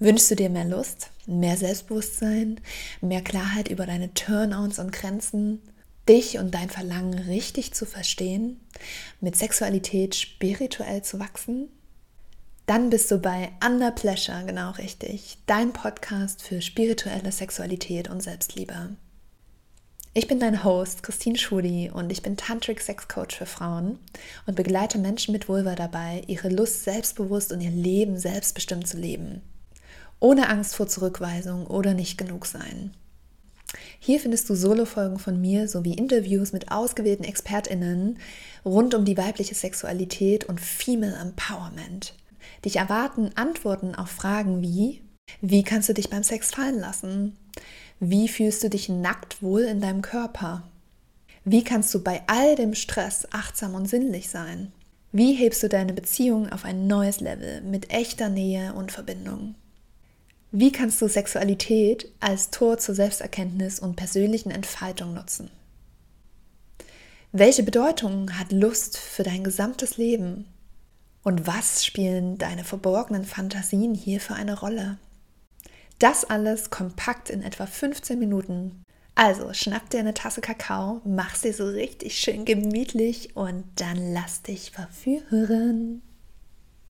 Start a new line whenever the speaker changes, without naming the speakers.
Wünschst du dir mehr Lust, mehr Selbstbewusstsein, mehr Klarheit über deine Turnouts und Grenzen, dich und dein Verlangen richtig zu verstehen, mit Sexualität spirituell zu wachsen? Dann bist du bei Under Pleasure genau richtig, dein Podcast für spirituelle Sexualität und Selbstliebe. Ich bin dein Host Christine Schudi und ich bin Tantric Sex Coach für Frauen und begleite Menschen mit Vulva dabei, ihre Lust selbstbewusst und ihr Leben selbstbestimmt zu leben. Ohne Angst vor Zurückweisung oder nicht genug sein. Hier findest du Solo-Folgen von mir sowie Interviews mit ausgewählten ExpertInnen rund um die weibliche Sexualität und Female Empowerment. Dich erwarten Antworten auf Fragen wie: Wie kannst du dich beim Sex fallen lassen? Wie fühlst du dich nackt wohl in deinem Körper? Wie kannst du bei all dem Stress achtsam und sinnlich sein? Wie hebst du deine Beziehung auf ein neues Level mit echter Nähe und Verbindung? Wie kannst du Sexualität als Tor zur Selbsterkenntnis und persönlichen Entfaltung nutzen? Welche Bedeutung hat Lust für dein gesamtes Leben? Und was spielen deine verborgenen Fantasien hier für eine Rolle? Das alles kompakt in etwa 15 Minuten. Also schnapp dir eine Tasse Kakao, mach sie so richtig schön gemütlich und dann lass dich verführen.